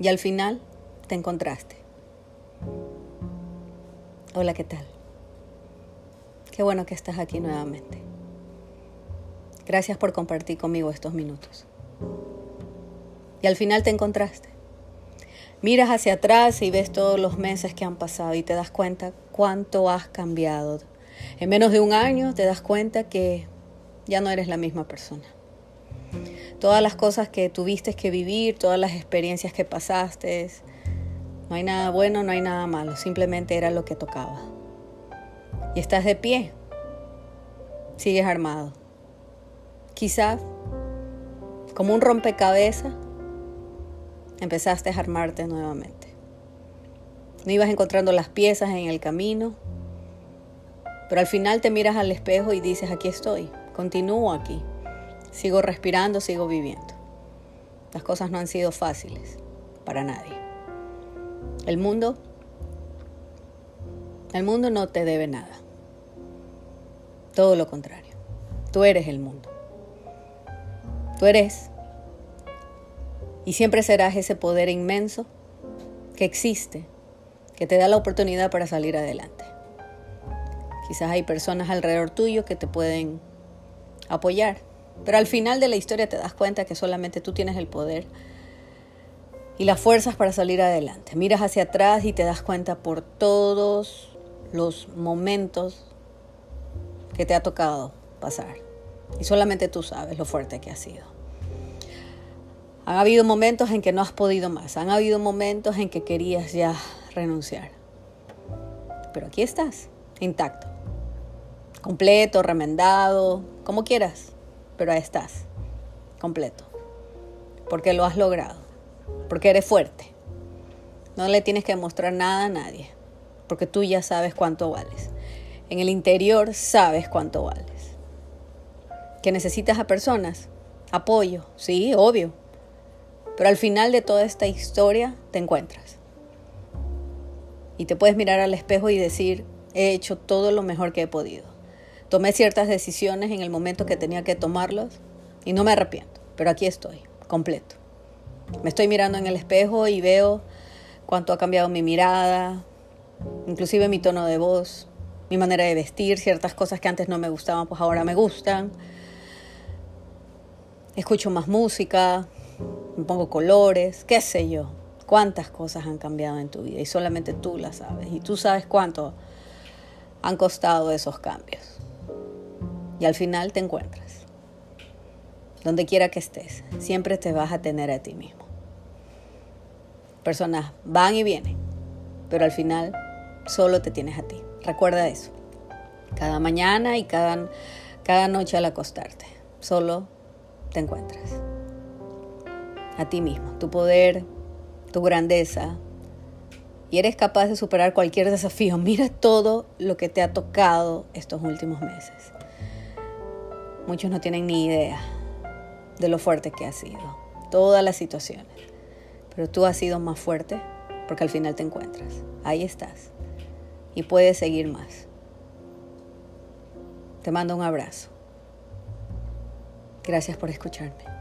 Y al final te encontraste. Hola, ¿qué tal? Qué bueno que estás aquí nuevamente. Gracias por compartir conmigo estos minutos. Y al final te encontraste. Miras hacia atrás y ves todos los meses que han pasado y te das cuenta cuánto has cambiado. En menos de un año te das cuenta que ya no eres la misma persona. Todas las cosas que tuviste que vivir, todas las experiencias que pasaste, no hay nada bueno, no hay nada malo, simplemente era lo que tocaba. Y estás de pie, sigues armado. Quizás, como un rompecabezas, empezaste a armarte nuevamente. No ibas encontrando las piezas en el camino, pero al final te miras al espejo y dices, aquí estoy, continúo aquí, sigo respirando, sigo viviendo. Las cosas no han sido fáciles para nadie. El mundo, el mundo no te debe nada. Todo lo contrario. Tú eres el mundo. Tú eres y siempre serás ese poder inmenso que existe, que te da la oportunidad para salir adelante. Quizás hay personas alrededor tuyo que te pueden apoyar, pero al final de la historia te das cuenta que solamente tú tienes el poder y las fuerzas para salir adelante. Miras hacia atrás y te das cuenta por todos los momentos que te ha tocado pasar. Y solamente tú sabes lo fuerte que ha sido. Han habido momentos en que no has podido más. Han habido momentos en que querías ya renunciar. Pero aquí estás, intacto. Completo, remendado, como quieras. Pero ahí estás, completo. Porque lo has logrado porque eres fuerte. No le tienes que mostrar nada a nadie, porque tú ya sabes cuánto vales. En el interior sabes cuánto vales. ¿Que necesitas a personas? Apoyo, sí, obvio. Pero al final de toda esta historia te encuentras. Y te puedes mirar al espejo y decir, he hecho todo lo mejor que he podido. Tomé ciertas decisiones en el momento que tenía que tomarlas y no me arrepiento, pero aquí estoy, completo. Me estoy mirando en el espejo y veo cuánto ha cambiado mi mirada, inclusive mi tono de voz, mi manera de vestir, ciertas cosas que antes no me gustaban, pues ahora me gustan. Escucho más música, me pongo colores, qué sé yo. Cuántas cosas han cambiado en tu vida y solamente tú las sabes. Y tú sabes cuánto han costado esos cambios. Y al final te encuentras. Donde quiera que estés, siempre te vas a tener a ti mismo personas van y vienen, pero al final solo te tienes a ti. Recuerda eso. Cada mañana y cada, cada noche al acostarte, solo te encuentras. A ti mismo, tu poder, tu grandeza. Y eres capaz de superar cualquier desafío. Mira todo lo que te ha tocado estos últimos meses. Muchos no tienen ni idea de lo fuerte que ha sido. Todas las situaciones. Pero tú has sido más fuerte porque al final te encuentras. Ahí estás. Y puedes seguir más. Te mando un abrazo. Gracias por escucharme.